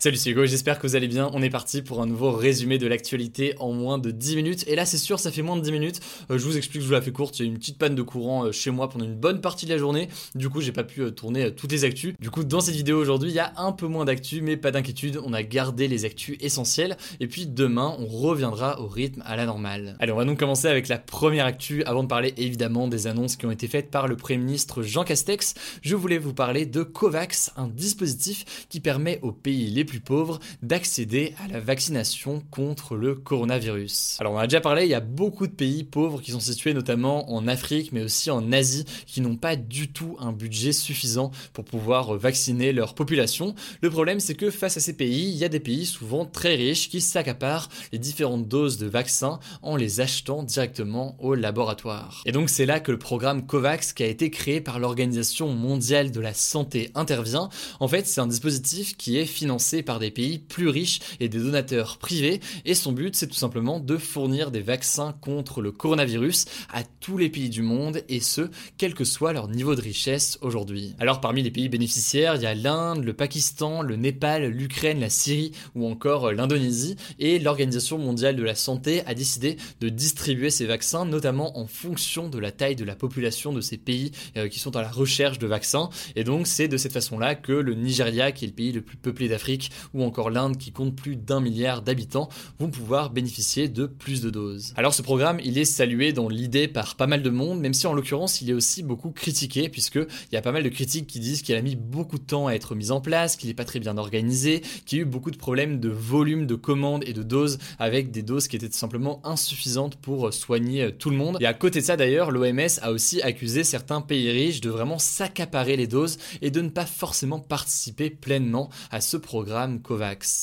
Salut c'est Hugo, j'espère que vous allez bien. On est parti pour un nouveau résumé de l'actualité en moins de 10 minutes. Et là c'est sûr, ça fait moins de 10 minutes. Euh, je vous explique, je vous la fais courte. Il y a eu une petite panne de courant euh, chez moi pendant une bonne partie de la journée. Du coup, j'ai pas pu euh, tourner toutes les actus. Du coup, dans cette vidéo aujourd'hui, il y a un peu moins d'actu, mais pas d'inquiétude. On a gardé les actus essentielles. Et puis demain, on reviendra au rythme à la normale. Allez, on va donc commencer avec la première actu avant de parler évidemment des annonces qui ont été faites par le Premier ministre Jean Castex. Je voulais vous parler de COVAX, un dispositif qui permet aux pays les plus pauvres d'accéder à la vaccination contre le coronavirus. Alors on a déjà parlé, il y a beaucoup de pays pauvres qui sont situés notamment en Afrique mais aussi en Asie qui n'ont pas du tout un budget suffisant pour pouvoir vacciner leur population. Le problème c'est que face à ces pays, il y a des pays souvent très riches qui s'accaparent les différentes doses de vaccins en les achetant directement au laboratoire. Et donc c'est là que le programme COVAX qui a été créé par l'Organisation mondiale de la santé intervient. En fait c'est un dispositif qui est financé par des pays plus riches et des donateurs privés. Et son but, c'est tout simplement de fournir des vaccins contre le coronavirus à tous les pays du monde, et ce, quel que soit leur niveau de richesse aujourd'hui. Alors parmi les pays bénéficiaires, il y a l'Inde, le Pakistan, le Népal, l'Ukraine, la Syrie ou encore l'Indonésie. Et l'Organisation mondiale de la santé a décidé de distribuer ces vaccins, notamment en fonction de la taille de la population de ces pays euh, qui sont à la recherche de vaccins. Et donc c'est de cette façon-là que le Nigeria, qui est le pays le plus peuplé d'Afrique, ou encore l'Inde qui compte plus d'un milliard d'habitants vont pouvoir bénéficier de plus de doses. Alors ce programme, il est salué dans l'idée par pas mal de monde, même si en l'occurrence il est aussi beaucoup critiqué, puisque il y a pas mal de critiques qui disent qu'il a mis beaucoup de temps à être mis en place, qu'il n'est pas très bien organisé, qu'il y a eu beaucoup de problèmes de volume de commandes et de doses, avec des doses qui étaient tout simplement insuffisantes pour soigner tout le monde. Et à côté de ça d'ailleurs, l'OMS a aussi accusé certains pays riches de vraiment s'accaparer les doses et de ne pas forcément participer pleinement à ce programme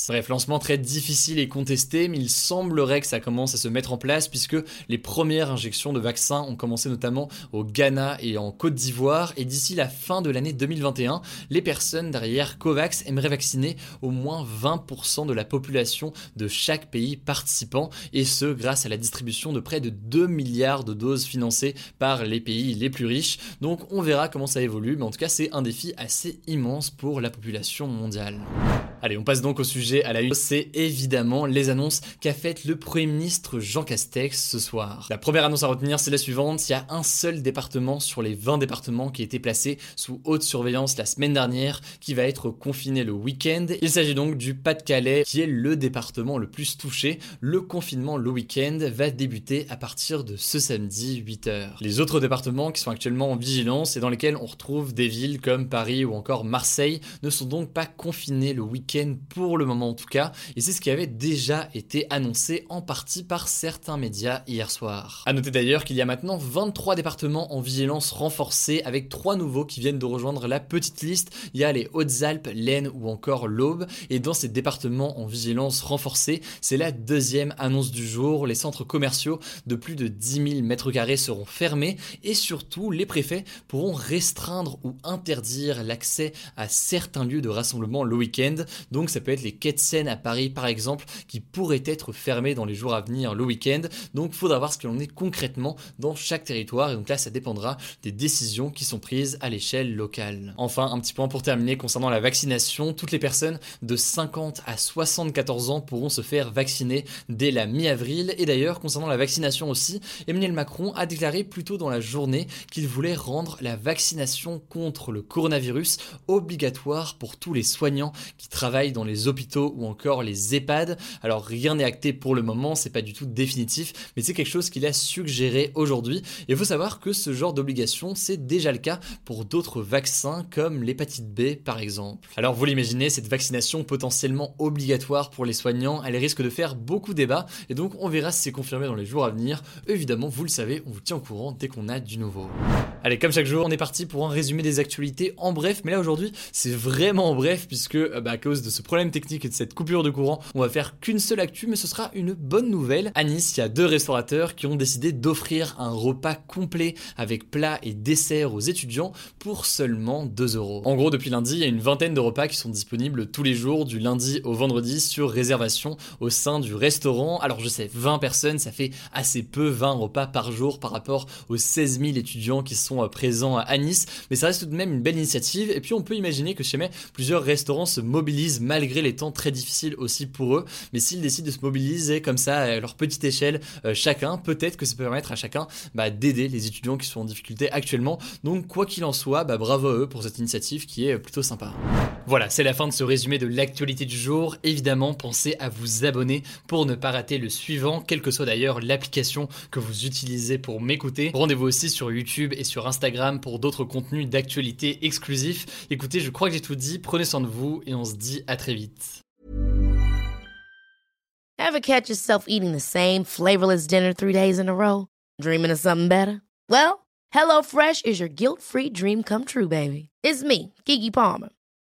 Bref, lancement très difficile et contesté, mais il semblerait que ça commence à se mettre en place puisque les premières injections de vaccins ont commencé notamment au Ghana et en Côte d'Ivoire. Et d'ici la fin de l'année 2021, les personnes derrière COVAX aimeraient vacciner au moins 20% de la population de chaque pays participant, et ce grâce à la distribution de près de 2 milliards de doses financées par les pays les plus riches. Donc on verra comment ça évolue, mais en tout cas c'est un défi assez immense pour la population mondiale. Allez, on passe donc au sujet à la une. C'est évidemment les annonces qu'a faites le Premier ministre Jean Castex ce soir. La première annonce à retenir, c'est la suivante. Il y a un seul département sur les 20 départements qui a été placé sous haute surveillance la semaine dernière qui va être confiné le week-end. Il s'agit donc du Pas-de-Calais qui est le département le plus touché. Le confinement le week-end va débuter à partir de ce samedi 8h. Les autres départements qui sont actuellement en vigilance et dans lesquels on retrouve des villes comme Paris ou encore Marseille ne sont donc pas confinés le week-end pour le moment en tout cas, et c'est ce qui avait déjà été annoncé en partie par certains médias hier soir. A noter d'ailleurs qu'il y a maintenant 23 départements en vigilance renforcée avec trois nouveaux qui viennent de rejoindre la petite liste. Il y a les Hautes-Alpes, l'Aisne ou encore l'Aube, et dans ces départements en vigilance renforcée, c'est la deuxième annonce du jour. Les centres commerciaux de plus de 10 000 mètres carrés seront fermés et surtout les préfets pourront restreindre ou interdire l'accès à certains lieux de rassemblement le week-end. Donc ça peut être les quais de Seine à Paris par exemple qui pourraient être fermés dans les jours à venir le week-end. Donc il faudra voir ce qu'il en est concrètement dans chaque territoire et donc là ça dépendra des décisions qui sont prises à l'échelle locale. Enfin un petit point pour terminer concernant la vaccination, toutes les personnes de 50 à 74 ans pourront se faire vacciner dès la mi-avril et d'ailleurs concernant la vaccination aussi, Emmanuel Macron a déclaré plus tôt dans la journée qu'il voulait rendre la vaccination contre le coronavirus obligatoire pour tous les soignants qui travaillent dans les hôpitaux ou encore les EHPAD. Alors rien n'est acté pour le moment, c'est pas du tout définitif, mais c'est quelque chose qu'il a suggéré aujourd'hui. Et il faut savoir que ce genre d'obligation, c'est déjà le cas pour d'autres vaccins comme l'hépatite B par exemple. Alors vous l'imaginez, cette vaccination potentiellement obligatoire pour les soignants, elle risque de faire beaucoup débat et donc on verra si c'est confirmé dans les jours à venir. Évidemment, vous le savez, on vous tient au courant dès qu'on a du nouveau. Allez, comme chaque jour, on est parti pour un résumé des actualités en bref, mais là aujourd'hui, c'est vraiment en bref puisque euh, bah, à cause de ce problème technique et de cette coupure de courant, on va faire qu'une seule actu, mais ce sera une bonne nouvelle. À Nice, il y a deux restaurateurs qui ont décidé d'offrir un repas complet avec plat et dessert aux étudiants pour seulement 2 euros. En gros, depuis lundi, il y a une vingtaine de repas qui sont disponibles tous les jours, du lundi au vendredi, sur réservation au sein du restaurant. Alors je sais, 20 personnes, ça fait assez peu, 20 repas par jour par rapport aux 16 000 étudiants qui sont euh, présents à Nice, mais ça reste tout de même une belle initiative. Et puis on peut imaginer que chez moi, plusieurs restaurants se mobilisent malgré les temps très difficiles aussi pour eux. Mais s'ils décident de se mobiliser comme ça à leur petite échelle euh, chacun, peut-être que ça peut permettre à chacun bah, d'aider les étudiants qui sont en difficulté actuellement. Donc quoi qu'il en soit, bah, bravo à eux pour cette initiative qui est plutôt sympa. Voilà, c'est la fin de ce résumé de l'actualité du jour. Évidemment, pensez à vous abonner pour ne pas rater le suivant, quelle que soit d'ailleurs l'application que vous utilisez pour m'écouter. Rendez-vous aussi sur YouTube et sur Instagram pour d'autres contenus d'actualité exclusifs. Écoutez, je crois que j'ai tout dit, prenez soin de vous et on se dit à très vite. Ever catch yourself eating the same flavorless dinner three days in a row? Dreaming of something better? Well, HelloFresh is your guilt-free dream come true, baby. It's me, Kiki Palmer.